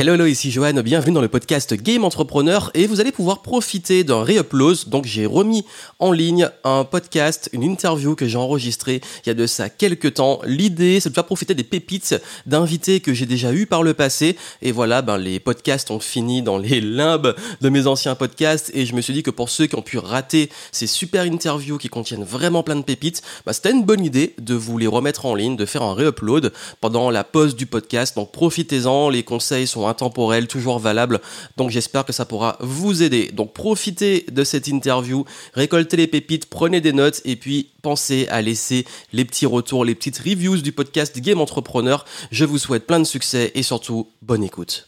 Hello, hello, ici Johan, bienvenue dans le podcast Game Entrepreneur et vous allez pouvoir profiter d'un re-upload. Donc j'ai remis en ligne un podcast, une interview que j'ai enregistrée il y a de ça quelques temps. L'idée c'est de faire profiter des pépites d'invités que j'ai déjà eu par le passé. Et voilà, ben, les podcasts ont fini dans les limbes de mes anciens podcasts et je me suis dit que pour ceux qui ont pu rater ces super interviews qui contiennent vraiment plein de pépites, ben, c'était une bonne idée de vous les remettre en ligne, de faire un re-upload pendant la pause du podcast. Donc profitez-en, les conseils sont intemporels, toujours valables. Donc j'espère que ça pourra vous aider. Donc profitez de cette interview, récoltez les pépites, prenez des notes et puis pensez à laisser les petits retours, les petites reviews du podcast Game Entrepreneur. Je vous souhaite plein de succès et surtout bonne écoute.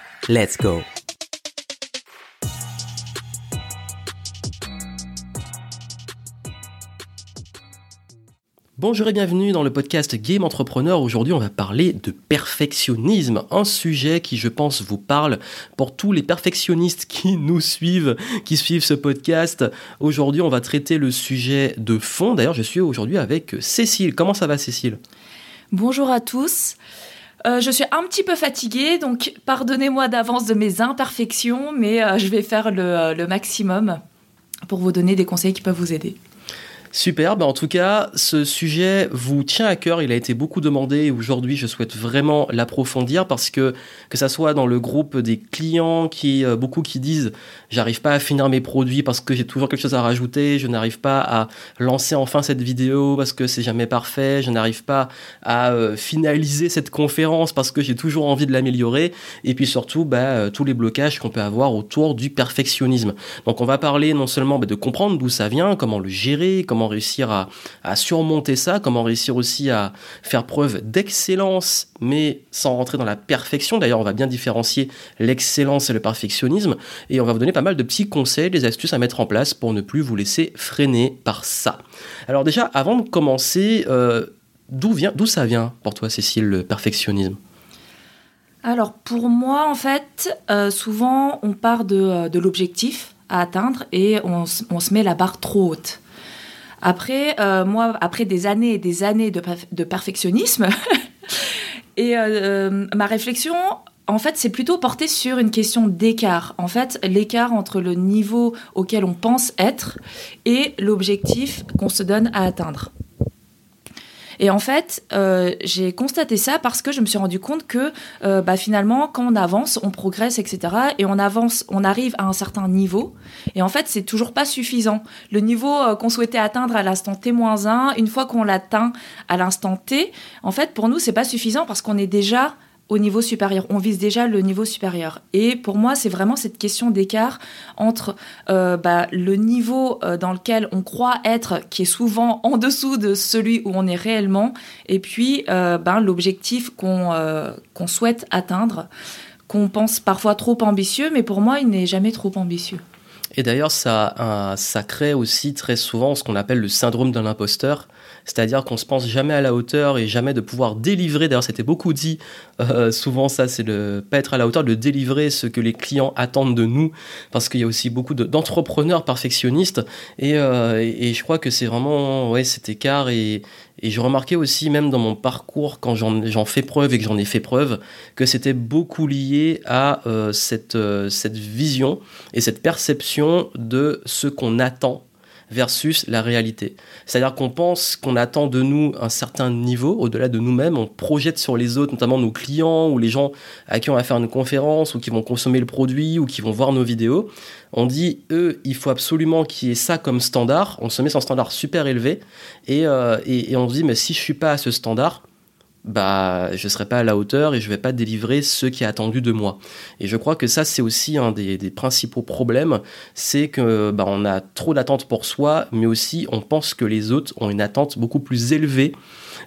Let's go Bonjour et bienvenue dans le podcast Game Entrepreneur. Aujourd'hui, on va parler de perfectionnisme, un sujet qui, je pense, vous parle pour tous les perfectionnistes qui nous suivent, qui suivent ce podcast. Aujourd'hui, on va traiter le sujet de fond. D'ailleurs, je suis aujourd'hui avec Cécile. Comment ça va, Cécile? Bonjour à tous. Euh, je suis un petit peu fatiguée, donc pardonnez-moi d'avance de mes imperfections, mais euh, je vais faire euh, le maximum pour vous donner des conseils qui peuvent vous aider. Super, bah, en tout cas, ce sujet vous tient à cœur, il a été beaucoup demandé et aujourd'hui je souhaite vraiment l'approfondir parce que que ça soit dans le groupe des clients qui euh, beaucoup qui disent j'arrive pas à finir mes produits parce que j'ai toujours quelque chose à rajouter, je n'arrive pas à lancer enfin cette vidéo parce que c'est jamais parfait, je n'arrive pas à euh, finaliser cette conférence parce que j'ai toujours envie de l'améliorer. Et puis surtout bah, euh, tous les blocages qu'on peut avoir autour du perfectionnisme. Donc on va parler non seulement bah, de comprendre d'où ça vient, comment le gérer, comment réussir à, surmonter ça, comment réussir aussi à faire preuve d'excellence, mais sans rentrer dans la perfection. D'ailleurs, on va bien différencier l'excellence et le perfectionnisme, et on va vous donner pas mal de petits conseils, des astuces à mettre en place pour ne plus vous laisser freiner par ça. Alors déjà, avant de commencer, euh, d'où vient, d'où ça vient pour toi, Cécile, le perfectionnisme? Alors pour moi, en fait, euh, souvent on part de, euh, de l'objectif à atteindre et on, se met la barre trop haute. Après, euh, moi, après des années et des années de, perfectionnisme, et euh, euh, ma réflexion, en fait, c'est plutôt porté sur une question d'écart. En fait, l'écart entre le niveau auquel on pense être et l'objectif qu'on se donne à atteindre. Et en fait, euh, j'ai constaté ça parce que je me suis rendu compte que euh, bah, finalement, quand on avance, on progresse, etc. Et on avance, on arrive à un certain niveau. Et en fait, c'est toujours pas suffisant. Le niveau euh, qu'on souhaitait atteindre à l'instant T-1, une fois qu'on l'atteint à l'instant T, en fait, pour nous, c'est pas suffisant parce qu'on est déjà au niveau supérieur. On vise déjà le niveau supérieur. Et pour moi, c'est vraiment cette question d'écart entre euh, bah, le niveau euh, dans lequel on croit être, qui est souvent en dessous de celui où on est réellement, et puis euh, ben, l'objectif qu'on souhaite atteindre, qu'on pense parfois trop ambitieux, mais pour moi, il n'est jamais trop ambitieux. Et d'ailleurs, ça, ça crée aussi très souvent ce qu'on appelle le syndrome de l'imposteur c'est-à-dire qu'on se pense jamais à la hauteur et jamais de pouvoir délivrer. D'ailleurs, c'était beaucoup dit. Euh, souvent, ça, c'est de pas être à la hauteur, de délivrer ce que les clients attendent de nous, parce qu'il y a aussi beaucoup d'entrepreneurs perfectionnistes. Euh, et, je crois que c'est vraiment ouais cet écart. Et, je remarquais aussi, même dans mon parcours, quand j'en fais preuve et que j'en ai fait preuve, que c'était beaucoup lié à euh, cette vision et cette perception de ce qu'on attend versus la réalité. C'est-à-dire qu'on pense qu'on attend de nous un certain niveau, au-delà de nous-mêmes, on projette sur les autres, notamment nos clients ou les gens à qui on va faire une conférence ou qui vont consommer le produit ou qui vont voir nos vidéos. On dit, eux, il faut absolument qu'il y ait ça comme standard. On se met un standard super élevé et, euh, et, et on se dit, mais si je suis pas à ce standard, bah je serai pas à la hauteur et je vais pas délivrer ce qui est attendu de moi. Et je crois que ça c'est aussi un des, principaux problèmes, c'est que bah, on a trop d'attentes pour soi, mais aussi on pense que les autres ont une attente beaucoup plus élevée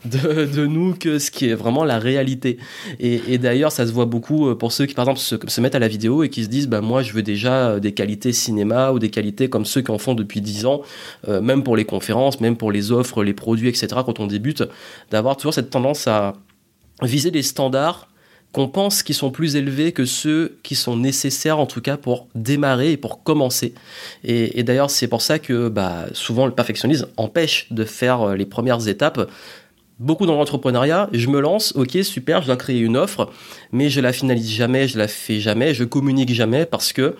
de, nous que ce qui est vraiment la réalité. Et, d'ailleurs, ça se voit beaucoup euh, pour ceux qui, par exemple, se, mettent à la vidéo et qui se disent, bah, moi, je veux déjà euh, des qualités cinéma ou des qualités comme ceux qui en font depuis 10 ans, euh, même pour les conférences, même pour les offres, les produits, etc., quand on débute, d'avoir toujours cette tendance à viser des standards qu'on pense qui sont plus élevés que ceux qui sont nécessaires en tout cas pour démarrer et pour commencer. Et, d'ailleurs c'est pour ça que bah, souvent le perfectionnisme empêche de faire les premières étapes. Beaucoup dans l'entrepreneuriat, je me lance, ok super, je dois créer une offre, mais je la finalise jamais, je la fais jamais, je communique jamais parce que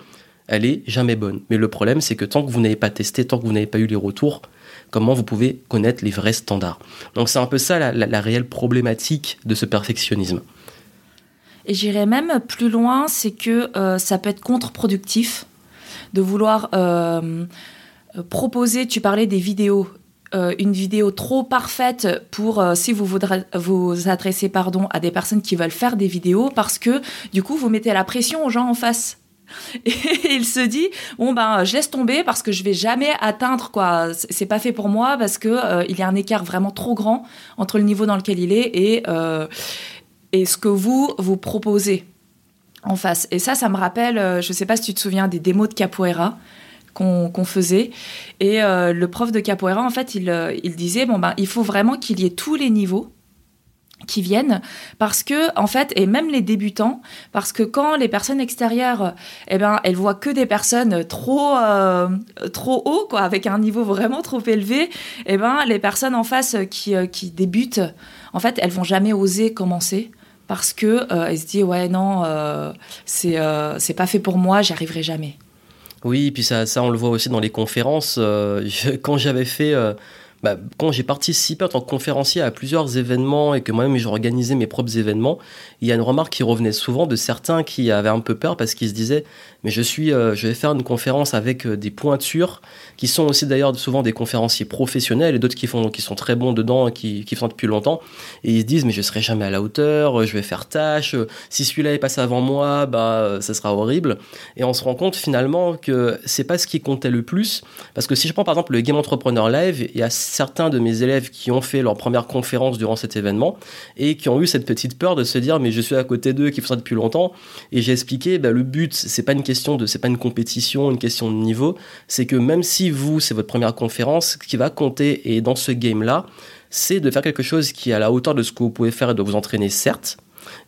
elle est jamais bonne. Mais le problème c'est que tant que vous n'avez pas testé, tant que vous n'avez pas eu les retours, comment vous pouvez connaître les vrais standards? Donc c'est un peu ça la réelle problématique de ce perfectionnisme. Et j'irais même plus loin, c'est que euh, ça peut être contre-productif de vouloir euh, proposer, tu parlais des vidéos, euh, une vidéo trop parfaite pour si vous vous adresser pardon à des personnes qui veulent faire des vidéos parce que du coup vous mettez la pression aux gens en face. Et il se dit bon ben je laisse tomber parce que je vais jamais atteindre quoi c'est pas fait pour moi parce que il y a un écart vraiment trop grand entre le niveau dans lequel il est et et ce que vous, vous proposez en face. Et ça, ça me rappelle, euh, je sais pas si tu te souviens des démos de capoeira qu'on faisait. Et euh, le prof de capoeira, en fait, il, euh, il disait, bon, ben, il faut vraiment qu'il y ait tous les niveaux qui viennent parce que en fait et même les débutants parce que quand les personnes extérieures eh ben elles voient que des personnes trop trop haut quoi avec un niveau vraiment trop élevé eh ben les personnes en face qui, qui débutent en fait elles vont jamais oser commencer parce que euh, elle se dit ouais non euh, c'est euh, c'est pas fait pour moi j'y arriverai jamais oui puis ça ça on le voit aussi dans les conférences. Quand j'avais fait bah, quand j'ai participé en tant que conférencier à plusieurs événements et que moi-même j'organisais mes propres événements, il y a une remarque qui revenait souvent de certains qui avaient un peu peur parce qu'ils se disaient mais je suis, euh, je vais faire une conférence avec euh, des pointures qui sont aussi d'ailleurs souvent des conférenciers professionnels et d'autres qui qui sont très bons dedans, qui, qui font depuis longtemps. Et ils se disent mais je serai jamais à la hauteur, je vais faire tâche, si celui-là est passé avant moi, bah ça sera horrible. Et on se rend compte finalement que c'est pas ce qui comptait le plus parce que si je prends par exemple le Game Entrepreneur Live, il y a certains de mes élèves qui ont fait leur première conférence durant cet événement et qui ont eu cette petite peur de se dire mais je suis à côté d'eux qui font ça depuis longtemps et j'ai expliqué bah, le but c'est pas une question de, c'est pas une compétition, une question de niveau, c'est que même si vous, c'est votre première conférence, ce qui va compter, et dans ce game-là, c'est de faire quelque chose qui est à la hauteur de ce que vous pouvez faire et de vous entraîner, certes,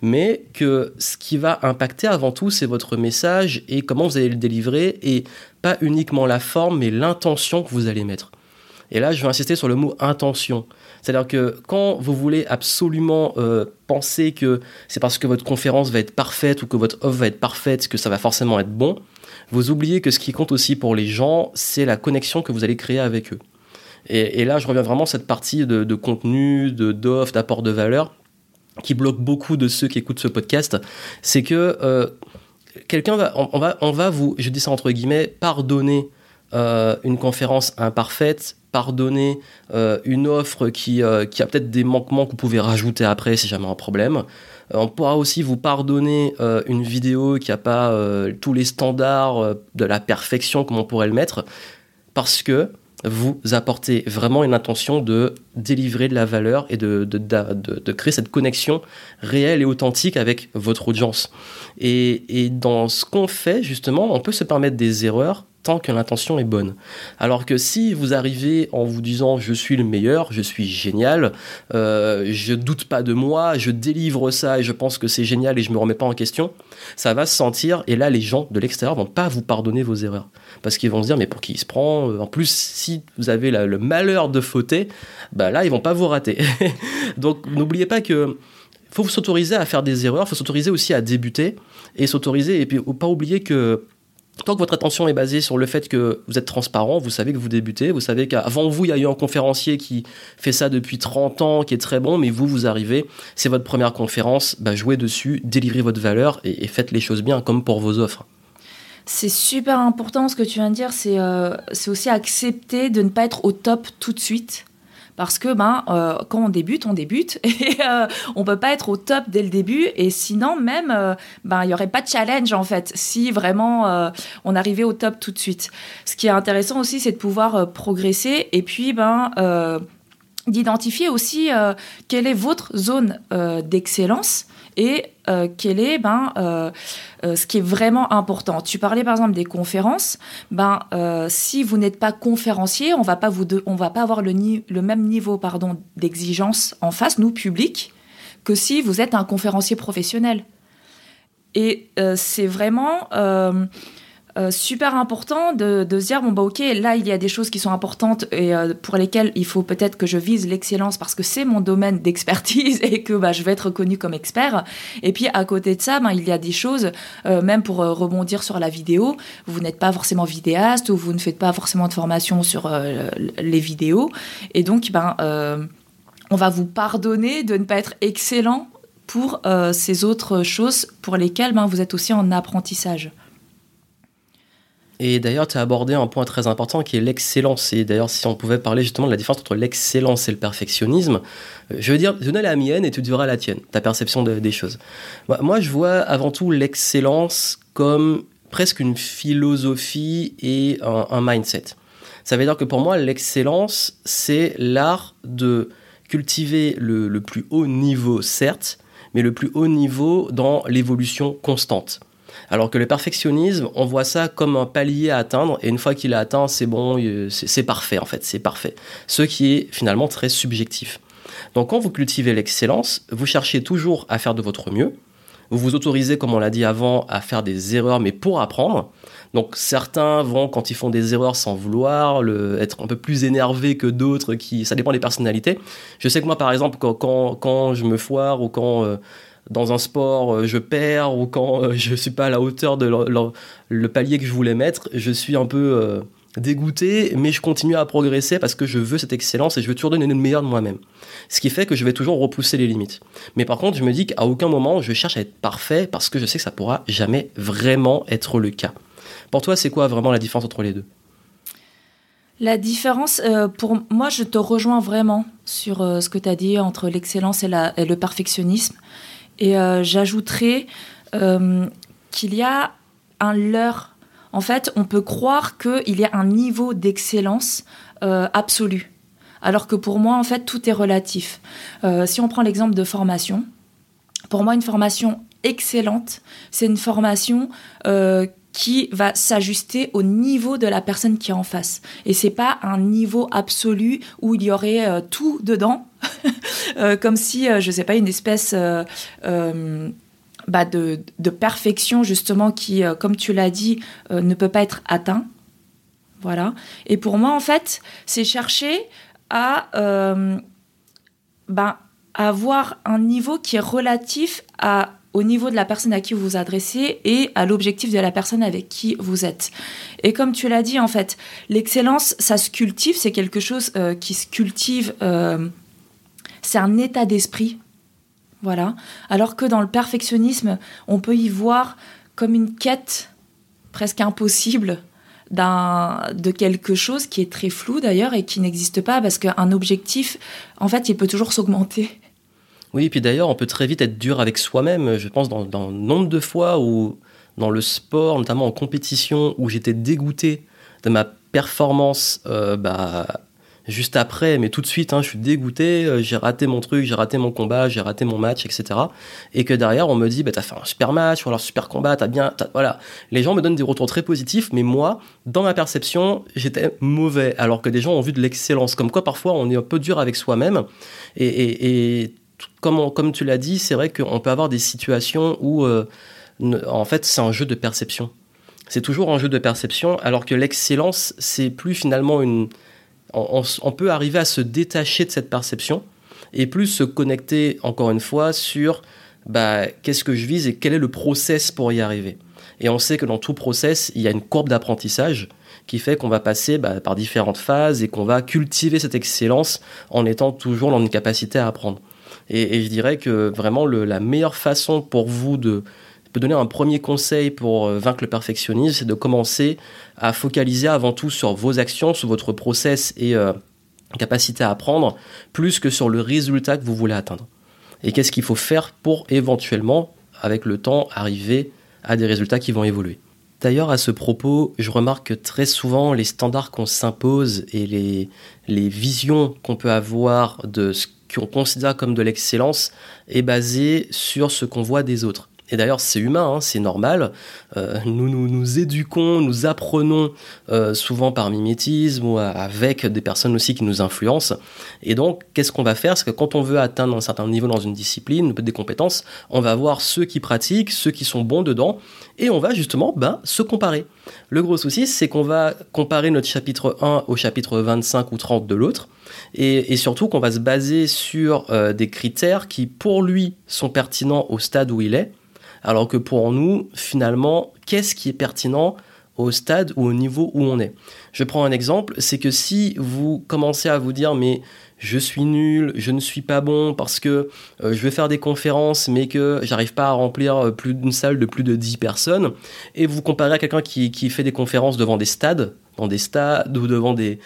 mais que ce qui va impacter avant tout, c'est votre message et comment vous allez le délivrer, et pas uniquement la forme, mais l'intention que vous allez mettre. Et là, je vais insister sur le mot intention. C'est-à-dire que quand vous voulez absolument euh, penser que c'est parce que votre conférence va être parfaite ou que votre offre va être parfaite que ça va forcément être bon, vous oubliez que ce qui compte aussi pour les gens, c'est la connexion que vous allez créer avec eux. Et, là, je reviens vraiment à cette partie de, contenu, d'offre, d'apport de valeur qui bloque beaucoup de ceux qui écoutent ce podcast. C'est que euh, quelqu'un va on, va, on va vous, je dis ça entre guillemets, pardonner une conférence imparfaite, pardonner euh, une offre qui, euh, qui a peut-être des manquements que vous pouvez rajouter après si jamais un problème. on pourra aussi vous pardonner une vidéo qui n'a pas tous les standards de la perfection comme on pourrait le mettre, parce que vous apportez vraiment une intention de délivrer de la valeur et de, de, de, de créer cette connexion réelle et authentique avec votre audience. Et, et dans ce qu'on fait, justement, on peut se permettre des erreurs tant que l'intention est bonne. Alors que si vous arrivez en vous disant je suis le meilleur, je suis génial, euh, je doute pas de moi, je délivre ça et je pense que c'est génial et je me remets pas en question, ça va se sentir et là les gens de l'extérieur vont pas vous pardonner vos erreurs parce qu'ils vont se dire mais pour qui il se prend En plus si vous avez le malheur de fauter, bah là ils vont pas vous rater. Donc n'oubliez pas que faut s'autoriser à faire des erreurs, faut s'autoriser aussi à débuter et s'autoriser et puis pas oublier que Tant que votre attention est basée sur le fait que vous êtes transparent, vous savez que vous débutez, vous savez qu'avant vous, il y a eu un conférencier qui fait ça depuis 30 ans, qui est très bon, mais vous, vous arrivez, c'est votre première conférence, bah, jouez dessus, délivrez votre valeur et, faites les choses bien, comme pour vos offres. C'est super important ce que tu viens de dire, c'est euh, aussi accepter de ne pas être au top tout de suite parce que ben euh, quand on débute, on débute. Et euh, on peut pas être au top dès le début. Et sinon même euh, ben il y aurait pas de challenge en fait si vraiment euh, on arrivait au top tout de suite. Ce qui est intéressant aussi, c'est de pouvoir progresser et puis ben d'identifier aussi quelle est votre zone d'excellence et euh, quel est ben, euh, euh, ce qui est vraiment important. Tu parlais par exemple des conférences. Ben, si vous n'êtes pas conférencier, on va va pas avoir le, le même niveau d'exigence en face, nous public, que si vous êtes un conférencier professionnel. Et c'est vraiment euh, super important de, de, se dire bon bah ok là il y a des choses qui sont importantes et euh, pour lesquelles il faut peut-être que je vise l'excellence parce que c'est mon domaine d'expertise et que bah, je vais être reconnu comme expert. Et puis à côté de ça ben, il y a des choses euh, même pour rebondir sur la vidéo. Vous n'êtes pas forcément vidéaste ou vous ne faites pas forcément de formation sur les vidéos. Et donc ben on va vous pardonner de ne pas être excellent pour ces autres choses pour lesquelles ben, vous êtes aussi en apprentissage. Et d'ailleurs, tu as abordé un point très important qui est l'excellence. Et d'ailleurs, si on pouvait parler justement de la différence entre l'excellence et le perfectionnisme, euh, je veux dire, donner la mienne et tu diras la tienne, ta perception des choses. Moi, je vois avant tout l'excellence comme presque une philosophie et un, mindset. Ça veut dire que pour moi, l'excellence, c'est l'art de cultiver le, le plus haut niveau, certes, mais le plus haut niveau dans l'évolution constante. Alors que le perfectionnisme, on voit ça comme un palier à atteindre, et une fois qu'il est atteint, c'est bon, c'est parfait en fait, c'est parfait. Ce qui est finalement très subjectif. Donc quand vous cultivez l'excellence, vous cherchez toujours à faire de votre mieux, vous vous autorisez, comme on l'a dit avant, à faire des erreurs, mais pour apprendre. Donc certains vont, quand ils font des erreurs sans vouloir, être un peu plus énervés que d'autres, qui, ça dépend des personnalités. Je sais que moi, par exemple, quand, je me foire ou quand euh, dans un sport, euh, je perds ou quand euh, je suis pas à la hauteur de le, palier que je voulais mettre, je suis un peu euh, dégoûté, mais je continue à progresser parce que je veux cette excellence et je veux toujours donner le meilleur de moi-même. Ce qui fait que je vais toujours repousser les limites. Mais par contre, je me dis qu'à aucun moment je cherche à être parfait parce que je sais que ça pourra jamais vraiment être le cas. Pour toi, c'est quoi vraiment la différence entre les deux? La différence, pour moi, je te rejoins vraiment sur ce que tu as dit entre l'excellence et, le perfectionnisme. Et euh, j'ajouterais euh, qu'il y a un leurre. En fait, on peut croire qu'il y a un niveau d'excellence euh, absolu. Alors que pour moi, en fait, tout est relatif. si on prend l'exemple de formation, pour moi, une formation excellente, c'est une formation qui va s'ajuster au niveau de la personne qui est en face. Et c'est pas un niveau absolu où il y aurait tout dedans comme si, euh, je sais pas, une espèce euh, bah, de, perfection justement qui, comme tu l'as dit, ne peut pas être atteint. Voilà. Et pour moi, en fait, c'est chercher à bah, avoir un niveau qui est relatif au niveau de la personne à qui vous vous adressez et à l'objectif de la personne avec qui vous êtes. Et comme tu l'as dit, en fait, l'excellence, ça se cultive, c'est quelque chose qui se cultive c'est un état d'esprit. Voilà. Alors que dans le perfectionnisme, on peut y voir comme une quête presque impossible de quelque chose qui est très flou d'ailleurs et qui n'existe pas parce qu'un objectif, en fait, il peut toujours s'augmenter. Oui, et puis d'ailleurs, on peut très vite être dur avec soi-même. Je pense dans, nombre de fois où, dans le sport, notamment en compétition, où j'étais dégoûté de ma performance euh, bah, juste après, mais tout de suite, hein, je suis dégoûté, euh, j'ai raté mon truc, j'ai raté mon combat, j'ai raté mon match, etc. Et que derrière, on me dit, bah, t'as fait un super match, ou alors super combat, t'as bien, voilà. Les gens me donnent des retours très positifs, mais moi, dans ma perception, j'étais mauvais, alors que des gens ont vu de l'excellence. Comme quoi, parfois, on est un peu dur avec soi-même. Et, comme tu l'as dit, c'est vrai qu'on peut avoir des situations où, euh, en fait, c'est un jeu de perception. C'est toujours un jeu de perception, alors que l'excellence, c'est plus finalement une, on, peut arriver à se détacher de cette perception et plus se connecter, encore une fois, sur bah, qu'est-ce que je vise et quel est le process pour y arriver. Et on sait que dans tout process, il y a une courbe d'apprentissage qui fait qu'on va passer bah, par différentes phases et qu'on va cultiver cette excellence en étant toujours dans une capacité à apprendre. Et, je dirais que vraiment la meilleure façon pour vous de, donner un premier conseil pour euh, vaincre le perfectionnisme, c'est de commencer à focaliser avant tout sur vos actions, sur votre process et euh, capacité à apprendre, plus que sur le résultat que vous voulez atteindre. Et qu'est-ce qu'il faut faire pour éventuellement, avec le temps, arriver à des résultats qui vont évoluer. D'ailleurs, à ce propos, je remarque que très souvent, les standards qu'on s'impose et les, visions qu'on peut avoir de ce qu'on considère comme de l'excellence est basée sur ce qu'on voit des autres. Et d'ailleurs, c'est humain, hein, c'est normal. Euh, nous, nous éduquons, nous apprenons euh, souvent par mimétisme ou avec des personnes aussi qui nous influencent. Et donc, qu'est-ce qu'on va faire? C'est que quand on veut atteindre un certain niveau dans une discipline, des compétences, on va voir ceux qui pratiquent, ceux qui sont bons dedans, et on va justement ben, se comparer. Le gros souci, c'est qu'on va comparer notre chapitre 1 au chapitre 25 ou 30 de l'autre, et, et, surtout qu'on va se baser sur euh, des critères qui, pour lui, sont pertinents au stade où il est, alors que pour nous, finalement, qu'est-ce qui est pertinent au stade ou au niveau où on est? Je prends un exemple, c'est que si vous commencez à vous dire mais je suis nul, je ne suis pas bon parce que euh, je vais faire des conférences mais que j'arrive pas à remplir euh, plus d'une salle de plus de 10 personnes et vous comparez à quelqu'un qui, fait des conférences devant des stades dans des stades ou devant des,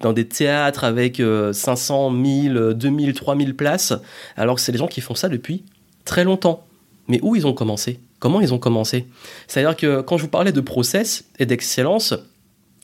dans des théâtres avec 500, 1000, 2000, 3000 places alors que c'est des gens qui font ça depuis très longtemps. Mais où ils ont commencé? Comment ils ont commencé? C'est-à-dire que quand je vous parlais de process et d'excellence,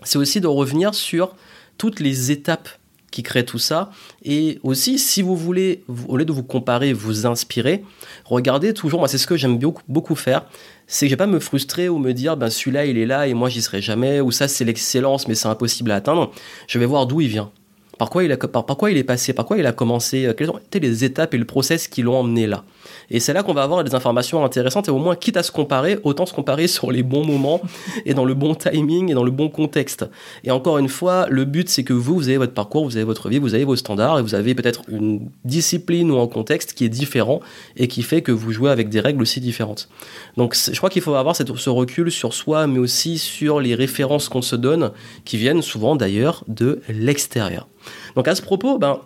c'est aussi de revenir sur toutes les étapes qui créent tout ça. Et aussi, si vous voulez, au lieu de vous comparer, vous inspirer, regardez toujours, moi c'est ce que j'aime beaucoup, faire, c'est que je vais pas me frustrer ou me dire, ben celui-là il est là et moi j'y serai jamais, ou ça c'est l'excellence mais c'est impossible à atteindre. Je vais voir d'où il vient. Par quoi, il a, par, quoi il est passé? Par quoi il a commencé? Euh, Quelles ont été les étapes et le process qui l'ont emmené là? Et c'est là qu'on va avoir des informations intéressantes et au moins, quitte à se comparer, autant se comparer sur les bons moments et dans le bon timing et dans le bon contexte. Et encore une fois, le but, c'est que vous, vous avez votre parcours, vous avez votre vie, vous avez vos standards et vous avez peut-être une discipline ou un contexte qui est différent et qui fait que vous jouez avec des règles aussi différentes. Donc, je crois qu'il faut avoir ce recul sur soi, mais aussi sur les références qu'on se donne, qui viennent souvent d'ailleurs de l'extérieur. Donc à ce propos, ben,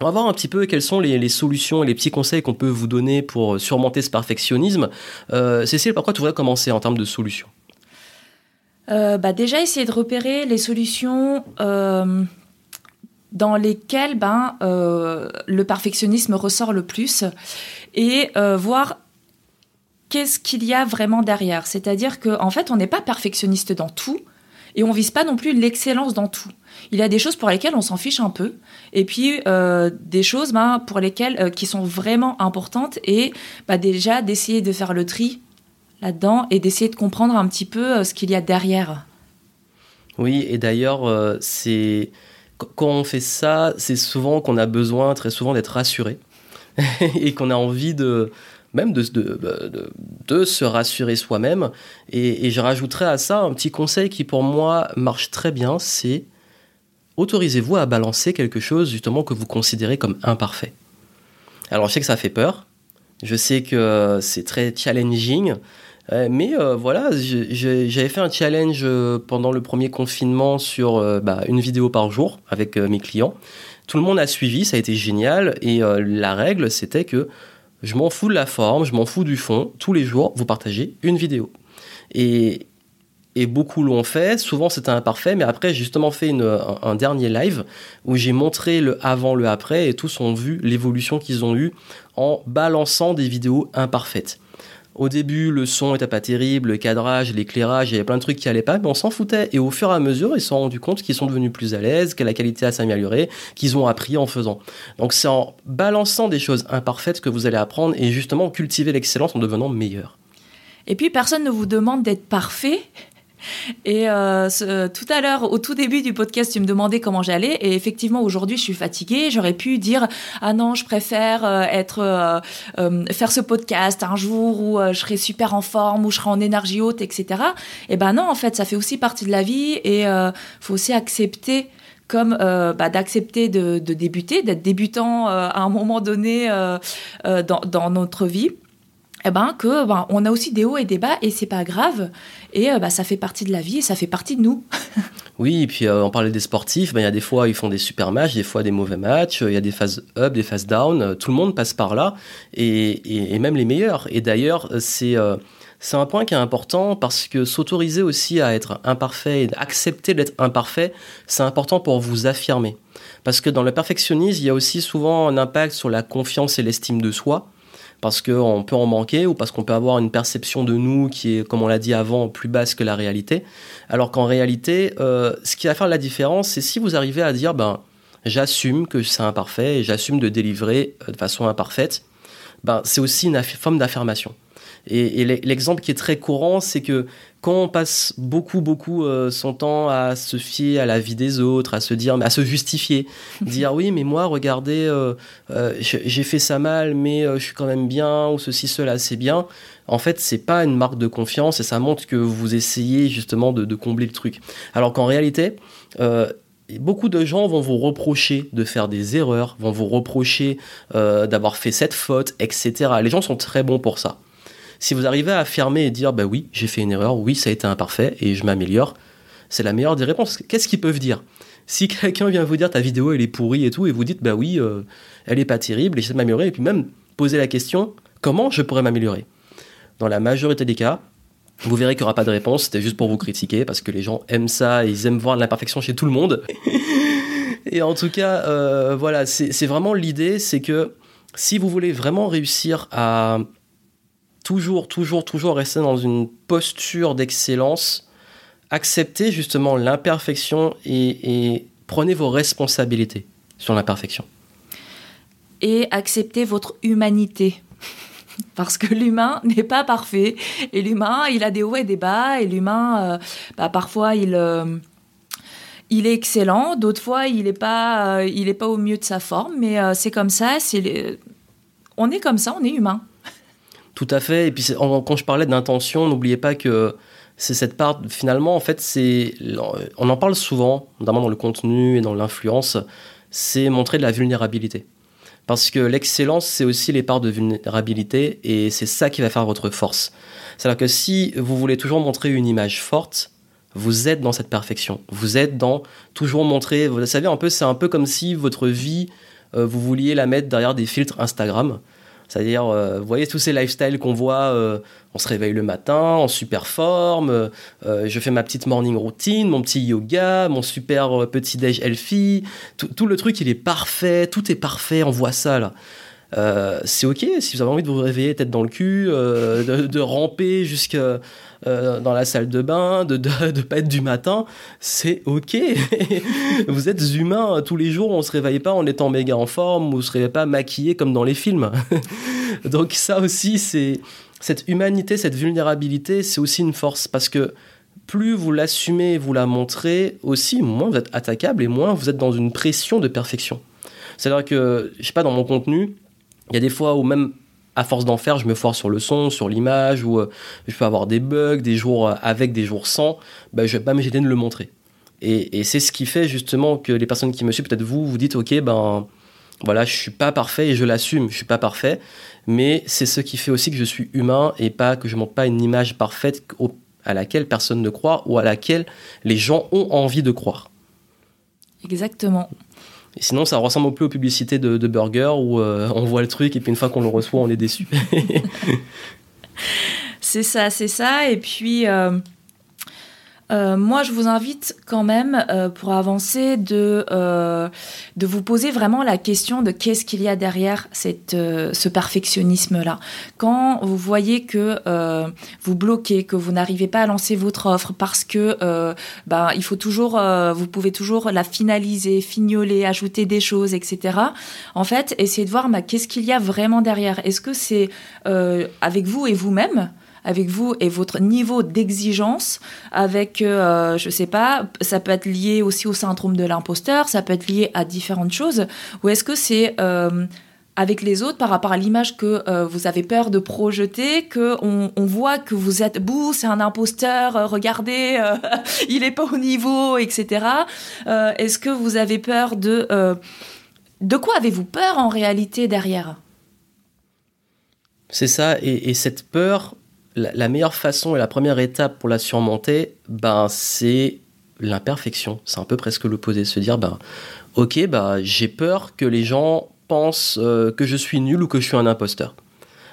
on va voir un petit peu quelles sont les, solutions et les petits conseils qu'on peut vous donner pour surmonter ce perfectionnisme. Euh, Cécile, par quoi tu voudrais commencer en termes de solutions? Euh, bah Déjà, essayer de repérer les solutions euh, dans lesquelles ben, le perfectionnisme ressort le plus et voir qu'est-ce qu'il y a vraiment derrière. C'est-à-dire qu'en en fait, on n'est pas perfectionniste dans tout et on vise pas non plus l'excellence dans tout. Il y a des choses pour lesquelles on s'en fiche un peu, et puis euh, des choses ben, pour lesquelles euh, qui sont vraiment importantes, et bah, déjà d'essayer de faire le tri là-dedans et d'essayer de comprendre un petit peu euh, ce qu'il y a derrière. Oui, et d'ailleurs, c'est quand on fait ça, c'est souvent qu'on a besoin très souvent d'être rassuré et qu'on a envie de même de, se rassurer soi-même. Et, je rajouterais à ça un petit conseil qui pour moi marche très bien, c'est autorisez-vous à balancer quelque chose justement que vous considérez comme imparfait. Alors je sais que ça fait peur, je sais que c'est très challenging, euh, mais euh, voilà, j'avais fait un challenge euh, pendant le premier confinement sur bah, une vidéo par jour avec mes clients. Tout le monde a suivi, ça a été génial, et la règle c'était que je m'en fous de la forme, je m'en fous du fond, tous les jours vous partagez une vidéo. Et, beaucoup l'ont fait. Souvent, c'était imparfait, mais après, j'ai justement fait un, dernier live où j'ai montré le avant, le après, et tous ont vu l'évolution qu'ils ont eue en balançant des vidéos imparfaites. Au début, le son était pas terrible, le cadrage, l'éclairage, il y avait plein de trucs qui allaient pas, mais on s'en foutait. Et au fur et à mesure, ils se sont rendus compte qu'ils sont devenus plus à l'aise, que la qualité a s'amélioré, qu'ils ont appris en faisant. Donc c'est en balançant des choses imparfaites que vous allez apprendre et justement cultiver l'excellence en devenant meilleur. Et puis personne ne vous demande d'être parfait. Et euh, tout à l'heure, au tout début du podcast, tu me demandais comment j'allais. Et effectivement, aujourd'hui, je suis fatiguée. J'aurais pu dire ah non, je préfère euh, être euh, faire ce podcast un jour où je serai super en forme, où je serai en énergie haute, etc. Et ben non, en fait, ça fait aussi partie de la vie et faut aussi accepter comme bah, d'accepter de, débuter, d'être débutant à un moment donné dans, notre vie eh ben, que ben, on a aussi des hauts et des bas et c'est pas grave et euh, bah, ça fait partie de la vie et ça fait partie de nous. oui, et puis euh, on parlait des sportifs, ben, il y a des fois ils font des super matchs, des fois des mauvais matchs, il y a des phases up, des phases down, euh, tout le monde passe par là et, et, même les meilleurs. Et d'ailleurs, c'est c'est un point qui est important parce que s'autoriser aussi à être imparfait et accepter d'être imparfait, c'est important pour vous affirmer. Parce que dans le perfectionnisme, il y a aussi souvent un impact sur la confiance et l'estime de soi parce qu'on peut en manquer ou parce qu'on peut avoir une perception de nous qui est, comme on l'a dit avant, plus basse que la réalité. Alors qu'en réalité, euh, ce qui va faire la différence, c'est si vous arrivez à dire, ben, j'assume que c'est imparfait et j'assume de délivrer euh, de façon imparfaite, ben, c'est aussi une forme d'affirmation. Et, l'exemple qui est très courant, c'est que quand on passe beaucoup, beaucoup euh, son temps à se fier à la vie des autres, à se dire, à se justifier, dire oui, mais moi, regardez, euh, euh, j'ai fait ça mal, mais je suis quand même bien, ou ceci, cela, c'est bien. En fait, c'est pas une marque de confiance et ça montre que vous essayez justement de, de combler le truc. Alors qu'en réalité, beaucoup de gens vont vous reprocher de faire des erreurs, vont vous reprocher d'avoir fait cette faute, etc. Les gens sont très bons pour ça. Si vous arrivez à affirmer et dire, bah oui, j'ai fait une erreur, oui, ça a été imparfait et je m'améliore, c'est la meilleure des réponses. Qu'est-ce qu'ils peuvent dire? Si quelqu'un vient vous dire ta vidéo elle est pourrie et tout, et vous dites, bah oui, euh, elle est pas terrible, et j'essaie de m'améliorer, et puis même poser la question, comment je pourrais m'améliorer? Dans la majorité des cas, vous verrez qu'il n'y aura pas de réponse, c'était juste pour vous critiquer, parce que les gens aiment ça, ils aiment voir l'imperfection chez tout le monde. et en tout cas, euh, voilà, c'est vraiment l'idée, c'est que si vous voulez vraiment réussir à toujours, toujours, toujours rester dans une posture d'excellence, acceptez justement l'imperfection et, prenez vos responsabilités sur l'imperfection. Et acceptez votre humanité. Parce que l'humain n'est pas parfait. Et l'humain, il a des hauts et des bas. Et l'humain, euh, bah, parfois, il, euh, il est excellent. D'autres fois, il n'est pas, euh, pas au mieux de sa forme. Mais c'est comme ça. On est comme ça, on est humain. Tout à fait. Et puis quand je parlais d'intention, n'oubliez pas que c'est cette part, finalement, en fait, c'est, on en parle souvent, notamment dans le contenu et dans l'influence, c'est montrer de la vulnérabilité. Parce que l'excellence, c'est aussi les parts de vulnérabilité et c'est ça qui va faire votre force. C'est-à-dire que si vous voulez toujours montrer une image forte, vous êtes dans cette perfection. Vous êtes dans toujours montrer, vous savez, un peu, c'est un peu comme si votre vie, euh, vous vouliez la mettre derrière des filtres Instagram. C'est-à-dire, euh, vous voyez tous ces lifestyles qu'on voit, euh, on se réveille le matin en super forme, euh, je fais ma petite morning routine, mon petit yoga, mon super petit déj healthy, tout, tout, le truc il est parfait, tout est parfait, on voit ça là. Euh, c'est ok si vous avez envie de vous réveiller tête dans le cul, euh, de, ramper jusque euh, dans la salle de bain, de, de, pas être du matin, c'est ok. vous êtes humain tous les jours, on se réveille pas en étant méga en forme, ou se réveille pas maquillé comme dans les films. Donc ça aussi, c'est cette humanité, cette vulnérabilité, c'est aussi une force parce que plus vous l'assumez, vous la montrez, aussi moins vous êtes attaquable et moins vous êtes dans une pression de perfection. C'est-à-dire que, je sais pas, dans mon contenu, il y a des fois où même à force d'en faire, je me foire sur le son, sur l'image, ou euh, je peux avoir des bugs, des jours avec, des jours sans, ben, je vais pas gêner de le montrer. Et, c'est ce qui fait justement que les personnes qui me suivent, peut-être vous, vous dites, ok, ben voilà, je suis pas parfait et je l'assume, je suis pas parfait, mais c'est ce qui fait aussi que je suis humain et pas que je montre pas une image parfaite à laquelle personne ne croit ou à laquelle les gens ont envie de croire. Exactement sinon, ça ressemble un peu aux publicités de, burgers où euh, on voit le truc et puis une fois qu'on le reçoit, on est déçu. c'est ça, c'est ça. Et puis, euh, euh, moi, je vous invite quand même, euh, pour avancer, de, euh, de vous poser vraiment la question de qu'est-ce qu'il y a derrière cette, ce perfectionnisme-là. Quand vous voyez que vous bloquez, que vous n'arrivez pas à lancer votre offre parce que ben, il faut toujours, vous pouvez toujours la finaliser, fignoler, ajouter des choses, etc. En fait, essayez de voir ben, qu'est-ce qu'il y a vraiment derrière. Est-ce que c'est avec vous et vous-même avec vous et votre niveau d'exigence avec, euh, je sais pas, ça peut être lié aussi au syndrome de l'imposteur, ça peut être lié à différentes choses, ou est-ce que c'est euh, avec les autres par rapport à l'image que euh, vous avez peur de projeter, que on, voit que vous êtes bouh, c'est un imposteur, regardez, il est pas au niveau, etc. Est-ce que vous avez peur de de quoi avez-vous peur en réalité derrière? C'est ça, et, cette peur, la, meilleure façon et la première étape pour la surmonter, ben, c'est l'imperfection. C'est un peu presque l'opposé. Se dire, ben, ok, ben, j'ai peur que les gens pensent euh, que je suis nul ou que je suis un imposteur.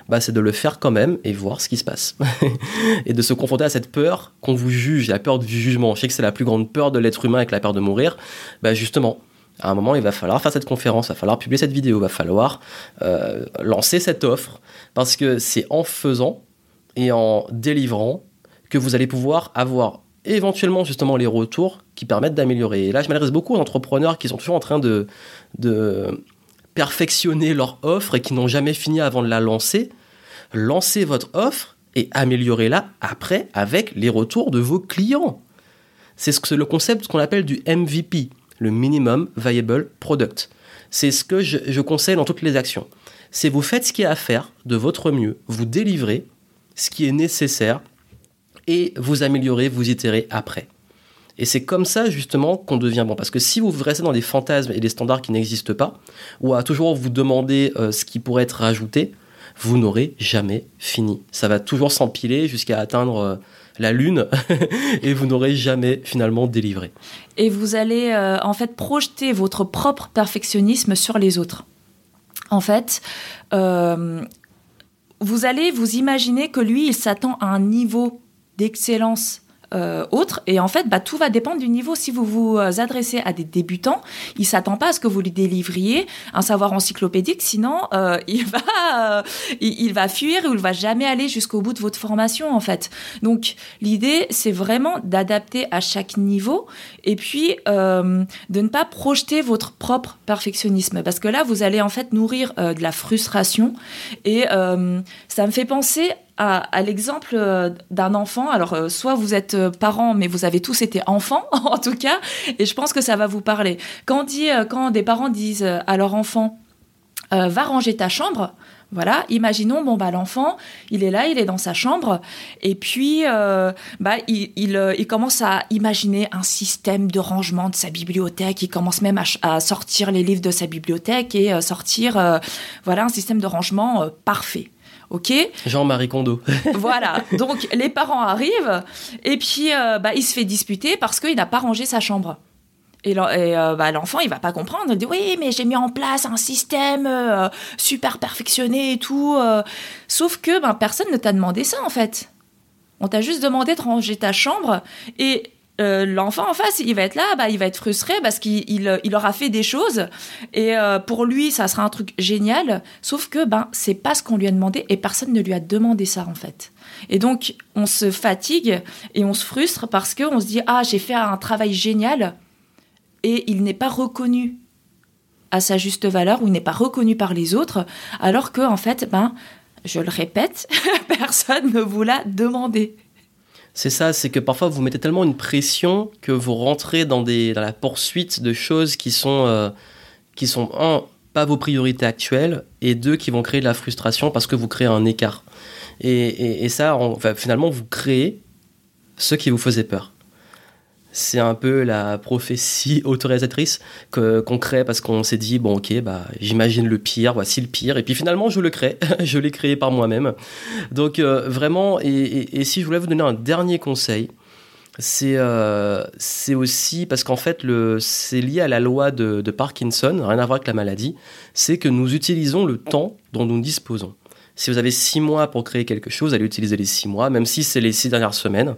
Ben, c'est de le faire quand même et voir ce qui se passe. et de se confronter à cette peur qu'on vous juge, la peur du jugement. Je sais que c'est la plus grande peur de l'être humain avec la peur de mourir. Ben, justement, À un moment, il va falloir faire cette conférence, il va falloir publier cette vidéo, il va falloir euh, lancer cette offre, parce que c'est en faisant et en délivrant que vous allez pouvoir avoir éventuellement justement les retours qui permettent d'améliorer. Et là, je m'adresse beaucoup aux entrepreneurs qui sont toujours en train de, perfectionner leur offre et qui n'ont jamais fini avant de la lancer. Lancez votre offre et améliorez-la après avec les retours de vos clients. C'est ce le concept qu'on appelle du MVP, le Minimum Viable Product. C'est ce que je, je conseille dans toutes les actions. C'est vous faites ce qu'il y a à faire de votre mieux, vous délivrez ce qui est nécessaire et vous améliorez, vous itérez après. Et c'est comme ça justement qu'on devient bon. Parce que si vous restez dans des fantasmes et des standards qui n'existent pas, ou à toujours vous demander euh, ce qui pourrait être rajouté, vous n'aurez jamais fini. Ça va toujours s'empiler jusqu'à atteindre euh, la lune et vous n'aurez jamais finalement délivré. Et vous allez euh, en fait projeter votre propre perfectionnisme sur les autres. En fait, vous allez vous imaginer que lui, il s'attend à un niveau d'excellence euh, autre. Et en fait, bah, tout va dépendre du niveau. Si vous vous euh, adressez à des débutants, il s'attend pas à ce que vous lui délivriez un savoir encyclopédique, sinon euh, il va il, va fuir ou il va jamais aller jusqu'au bout de votre formation en fait. Donc l'idée, c'est vraiment d'adapter à chaque niveau et puis de ne pas projeter votre propre perfectionnisme, parce que là, vous allez en fait nourrir de la frustration et ça me fait penser à, l'exemple euh, d'un enfant. Alors, euh, soit vous êtes euh, parent, mais vous avez tous été enfants, en tout cas, et je pense que ça va vous parler. Quand, dit, quand des parents disent à leur enfant, va ranger ta chambre, voilà, imaginons, bon, bah, l'enfant, il est là, il est dans sa chambre, et puis, bah, il, il, commence à imaginer un système de rangement de sa bibliothèque, il commence même à, sortir les livres de sa bibliothèque et sortir, voilà, un système de rangement parfait. Ok Jean-Marie Kondo. voilà. Donc les parents arrivent et puis euh, bah, il se fait disputer parce qu'il n'a pas rangé sa chambre. Et, euh, bah, l'enfant, il va pas comprendre. Il dit oui, mais j'ai mis en place un système euh, super perfectionné et tout. Sauf que ben, personne ne t'a demandé ça en fait. On t'a juste demandé de ranger ta chambre et euh, l'enfant en face, il va être là, bah, il va être frustré parce qu'il il, aura fait des choses et euh, pour lui, ça sera un truc génial. Sauf que ben c'est pas ce qu'on lui a demandé et personne ne lui a demandé ça en fait. Et donc on se fatigue et on se frustre parce que on se dit ah j'ai fait un travail génial et il n'est pas reconnu à sa juste valeur ou il n'est pas reconnu par les autres alors que en fait ben je le répète, personne ne vous l'a demandé. C'est ça, c'est que parfois vous mettez tellement une pression que vous rentrez dans, la poursuite de choses qui sont, euh, qui sont, un, pas vos priorités actuelles, et deux, qui vont créer de la frustration parce que vous créez un écart. Et, ça, finalement, vous créez ce qui vous faisait peur c'est un peu la prophétie autorisatrice qu'on crée parce qu'on s'est dit bon ok bah j'imagine le pire voici le pire. Et puis finalement je le crée. Je l'ai créé par moi-même. Donc euh, vraiment et, si je voulais vous donner un dernier conseil c'est euh, aussi parce qu'en fait c'est lié à la loi de, de Parkinson rien à voir avec la maladie c'est que nous utilisons le temps dont nous disposons si vous avez six mois pour créer quelque chose, allez utiliser les six mois, même si c'est les six dernières semaines.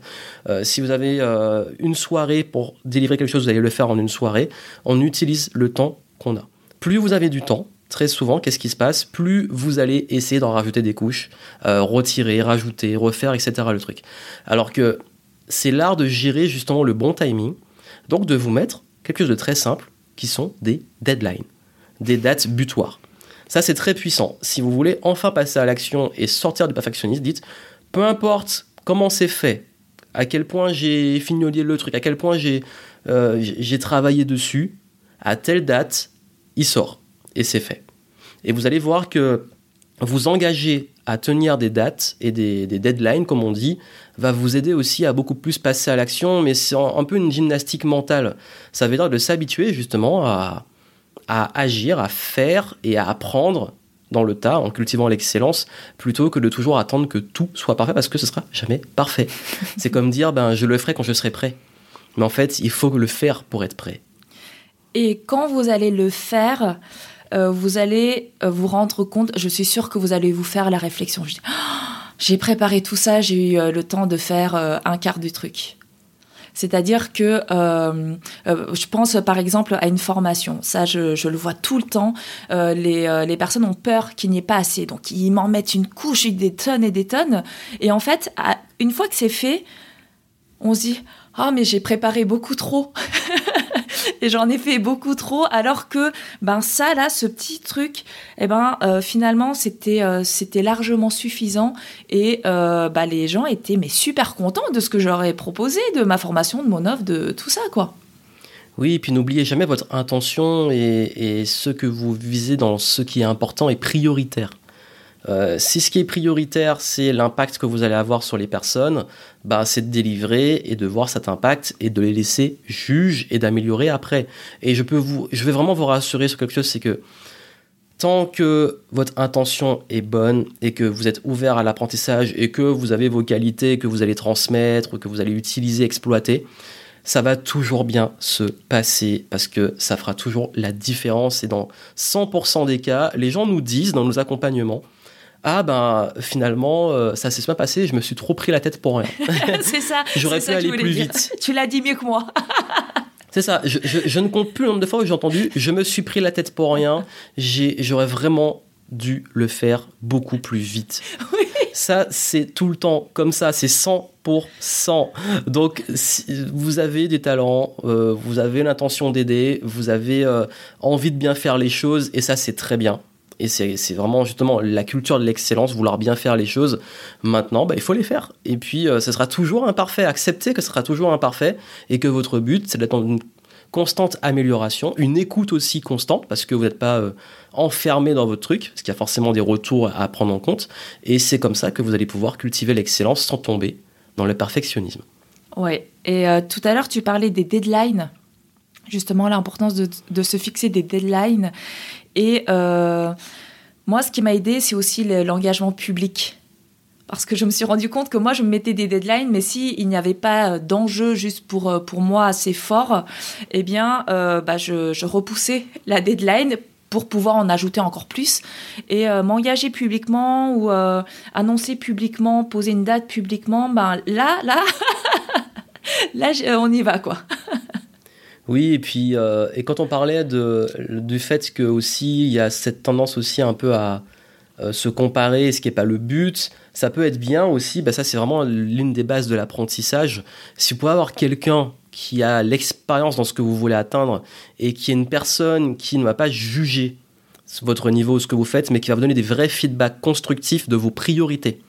Euh, si vous avez euh, une soirée pour délivrer quelque chose, vous allez le faire en une soirée. On utilise le temps qu'on a. Plus vous avez du temps, très souvent, qu'est-ce qui se passe? Plus vous allez essayer d'en rajouter des couches, euh, retirer, rajouter, refaire, etc. le truc. Alors que c'est l'art de gérer justement le bon timing, donc de vous mettre quelque chose de très simple, qui sont des deadlines, des dates butoirs. Ça, c'est très puissant. Si vous voulez enfin passer à l'action et sortir du perfectionnisme, dites, peu importe comment c'est fait, à quel point j'ai fignolé le truc, à quel point j'ai euh, travaillé dessus, à telle date, il sort. Et c'est fait. Et vous allez voir que vous engager à tenir des dates et des, deadlines, comme on dit, va vous aider aussi à beaucoup plus passer à l'action, mais c'est un peu une gymnastique mentale. Ça veut dire de s'habituer justement à, à agir, à faire et à apprendre dans le tas en cultivant l'excellence plutôt que de toujours attendre que tout soit parfait parce que ce sera jamais parfait. C'est comme dire ben je le ferai quand je serai prêt. Mais en fait, il faut le faire pour être prêt. Et quand vous allez le faire, euh, vous allez euh, vous rendre compte, je suis sûre que vous allez vous faire la réflexion. j'ai préparé tout ça, j'ai eu euh, le temps de faire un quart du truc. C'est-à-dire que euh, euh, je pense par exemple à une formation. Ça, je, le vois tout le temps. Euh, les, les, personnes ont peur qu'il n'y ait pas assez. Donc, ils m'en mettent une couche, des tonnes et des tonnes. Et en fait, une fois que c'est fait, on se dit Ah, mais j'ai préparé beaucoup trop. et j'en ai fait beaucoup trop alors que ben ça là ce petit truc eh ben euh, finalement c'était euh, c'était largement suffisant et euh, bah, les gens étaient mais super contents de ce que j'aurais proposé de ma formation de mon offre de tout ça quoi oui, et puis n'oubliez jamais votre intention et, et, ce que vous visez dans ce qui est important et prioritaire. Euh, si ce qui est prioritaire, c'est l'impact que vous allez avoir sur les personnes, bah, c'est de délivrer et de voir cet impact et de les laisser juger et d'améliorer après. Et je, peux vous, je vais vraiment vous rassurer sur quelque chose, c'est que tant que votre intention est bonne et que vous êtes ouvert à l'apprentissage et que vous avez vos qualités que vous allez transmettre, que vous allez utiliser, exploiter, ça va toujours bien se passer parce que ça fera toujours la différence. Et dans 100% des cas, les gens nous disent dans nos accompagnements, ah ben finalement euh, ça s'est pas passé, je me suis trop pris la tête pour rien. c'est ça. J'aurais pu aller plus vite. tu l'as dit mieux que moi. c'est ça. Je, ne compte plus le nombre de fois où j'ai entendu je me suis pris la tête pour rien. J'aurais vraiment dû le faire beaucoup plus vite. Ça, c'est tout le temps comme ça, c'est 100%. Donc, si vous avez des talents, euh, vous avez l'intention d'aider, vous avez euh, envie de bien faire les choses, et ça, c'est très bien. Et c'est vraiment justement la culture de l'excellence, vouloir bien faire les choses. Maintenant, bah, il faut les faire. Et puis, euh, ce sera toujours imparfait. Acceptez que ce sera toujours imparfait et que votre but, c'est d'être dans une constante amélioration, une écoute aussi constante, parce que vous n'êtes pas euh, enfermé dans votre truc, parce qu'il y a forcément des retours à prendre en compte. Et c'est comme ça que vous allez pouvoir cultiver l'excellence sans tomber dans le perfectionnisme. Ouais. Et euh, tout à l'heure, tu parlais des deadlines justement l'importance de, de, se fixer des deadlines. Et euh, moi, ce qui m'a aidé, c'est aussi l'engagement public. Parce que je me suis rendu compte que moi, je me mettais des deadlines, mais s'il il n'y avait pas d'enjeu juste pour, euh, pour moi assez fort, eh bien, euh, bah, je, repoussais la deadline pour pouvoir en ajouter encore plus et m'engager publiquement ou annoncer publiquement, poser une date publiquement, ben là, là, là, on y va quoi. Oui, et puis euh, et quand on parlait de, du fait que aussi il y a cette tendance aussi un peu à euh, se comparer, ce qui n'est pas le but, ça peut être bien aussi. Bah ça c'est vraiment l'une des bases de l'apprentissage. Si vous pouvez avoir quelqu'un qui a l'expérience dans ce que vous voulez atteindre et qui est une personne qui ne va pas juger votre niveau, ce que vous faites, mais qui va vous donner des vrais feedbacks constructifs de vos priorités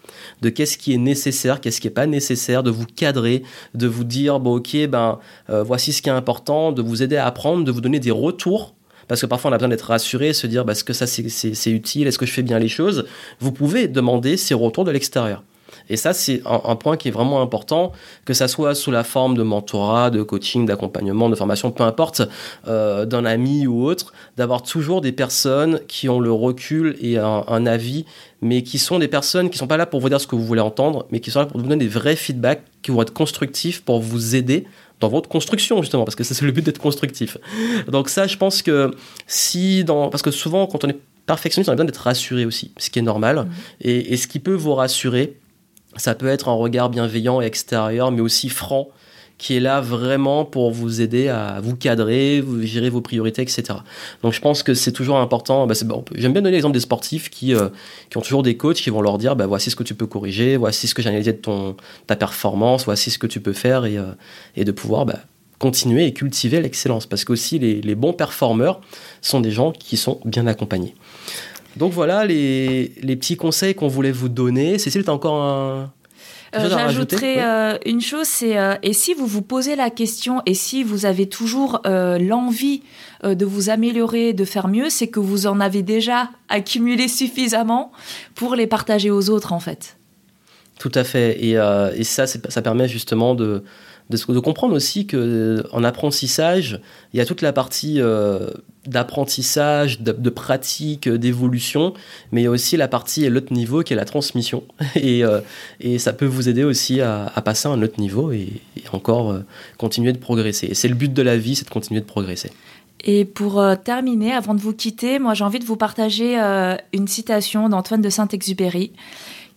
de qu'est-ce qui est nécessaire, qu'est-ce qui n'est pas nécessaire, de vous cadrer, de vous dire, bon ok, ben euh, voici ce qui est important, de vous aider à apprendre, de vous donner des retours parce que parfois on a besoin d'être rassuré, se dire bah, est-ce que ça c'est utile, est-ce que je fais bien les choses? Vous pouvez demander ces retours de l'extérieur. Et ça, c'est un, point qui est vraiment important, que ça soit sous la forme de mentorat, de coaching, d'accompagnement, de formation, peu importe, euh, d'un ami ou autre, d'avoir toujours des personnes qui ont le recul et un, avis, mais qui sont des personnes qui sont pas là pour vous dire ce que vous voulez entendre, mais qui sont là pour vous donner des vrais feedbacks qui vont être constructifs pour vous aider dans votre construction justement parce que c'est le but d'être constructif. Donc ça je pense que si dans parce que souvent quand on est perfectionniste on a besoin d'être rassuré aussi, ce qui est normal mmh. et, et, ce qui peut vous rassurer ça peut être un regard bienveillant et extérieur, mais aussi franc, qui est là vraiment pour vous aider à vous cadrer, vous gérer vos priorités, etc. Donc je pense que c'est toujours important. Bah bon, J'aime bien donner l'exemple des sportifs qui, euh, qui ont toujours des coachs qui vont leur dire bah, voici ce que tu peux corriger, voici ce que j'ai analysé de ton, ta performance, voici ce que tu peux faire et, euh, de pouvoir bah, continuer et cultiver l'excellence. Parce qu'aussi les, les bons performeurs sont des gens qui sont bien accompagnés. Donc voilà les, petits conseils qu'on voulait vous donner. Cécile, tu as encore un... Euh, J'ajouterais euh, une chose, c'est euh, et si vous vous posez la question et si vous avez toujours l'envie de vous améliorer, de faire mieux, c'est que vous en avez déjà accumulé suffisamment pour les partager aux autres en fait. Tout à fait. Et, et ça, ça permet justement de, de, comprendre aussi que euh, en apprentissage, il y a toute la partie euh, d'apprentissage, de, pratique, d'évolution, mais il y a aussi la partie à l'autre niveau qui est la transmission. Et, euh, et, ça peut vous aider aussi à, passer à un autre niveau et, encore continuer de progresser. Et c'est le but de la vie, c'est de continuer de progresser. Et pour terminer, avant de vous quitter, moi j'ai envie de vous partager une citation d'Antoine de Saint-Exupéry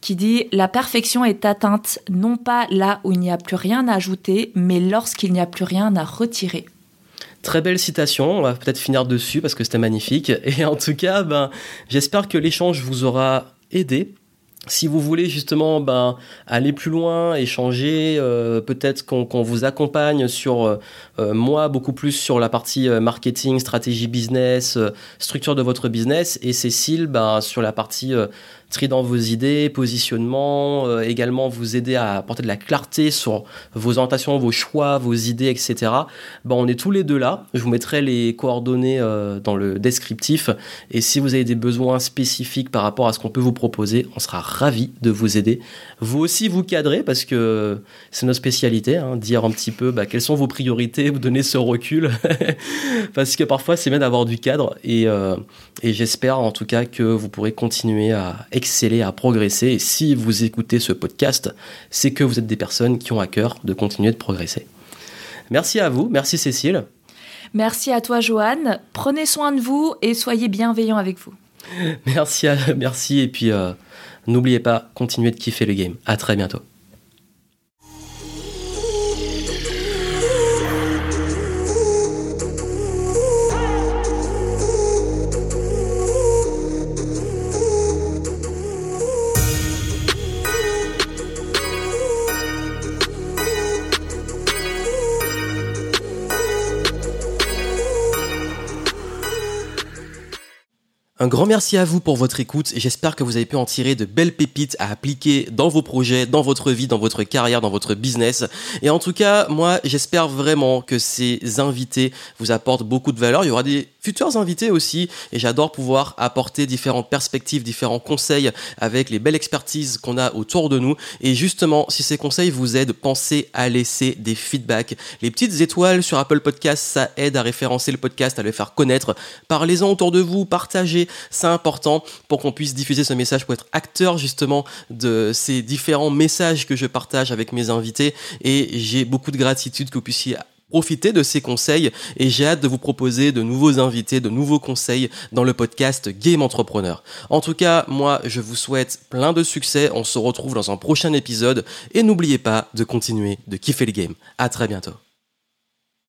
qui dit La perfection est atteinte non pas là où il n'y a plus rien à ajouter, mais lorsqu'il n'y a plus rien à retirer. Très belle citation, on va peut-être finir dessus parce que c'était magnifique. Et en tout cas, ben, j'espère que l'échange vous aura aidé si vous voulez justement ben, aller plus loin, échanger, euh, peut-être qu'on vous accompagne sur euh, euh, moi beaucoup plus sur la partie marketing, stratégie business, structure de votre business, et Cécile ben, sur la partie dans vos idées, positionnement, euh, également vous aider à apporter de la clarté sur vos orientations, vos choix, vos idées, etc. Bon, on est tous les deux là. Je vous mettrai les coordonnées euh, dans le descriptif. Et si vous avez des besoins spécifiques par rapport à ce qu'on peut vous proposer, on sera ravis de vous aider. Vous aussi vous cadrez parce que c'est notre spécialité, hein, dire un petit peu bah, quelles sont vos priorités, vous donner ce recul. parce que parfois c'est bien d'avoir du cadre et, euh, et j'espère en tout cas que vous pourrez continuer à exceller, à progresser. Et si vous écoutez ce podcast, c'est que vous êtes des personnes qui ont à cœur de continuer de progresser. Merci à vous, merci Cécile. Merci à toi Joanne. Prenez soin de vous et soyez bienveillants avec vous. Merci, merci et puis euh, n'oubliez pas, continuez de kiffer le game. À très bientôt. Un grand merci à vous pour votre écoute et j'espère que vous avez pu en tirer de belles pépites à appliquer dans vos projets, dans votre vie, dans votre carrière, dans votre business. Et en tout cas, moi, j'espère vraiment que ces invités vous apportent beaucoup de valeur. Il y aura des futurs invités aussi et j'adore pouvoir apporter différentes perspectives, différents conseils avec les belles expertises qu'on a autour de nous. Et justement, si ces conseils vous aident, pensez à laisser des feedbacks. Les petites étoiles sur Apple Podcast, ça aide à référencer le podcast, à le faire connaître. Parlez-en autour de vous, partagez c'est important pour qu'on puisse diffuser ce message, pour être acteur justement de ces différents messages que je partage avec mes invités. Et j'ai beaucoup de gratitude que vous puissiez profiter de ces conseils et j'ai hâte de vous proposer de nouveaux invités, de nouveaux conseils dans le podcast Game Entrepreneur. En tout cas, moi, je vous souhaite plein de succès. On se retrouve dans un prochain épisode et n'oubliez pas de continuer de kiffer le game. À très bientôt.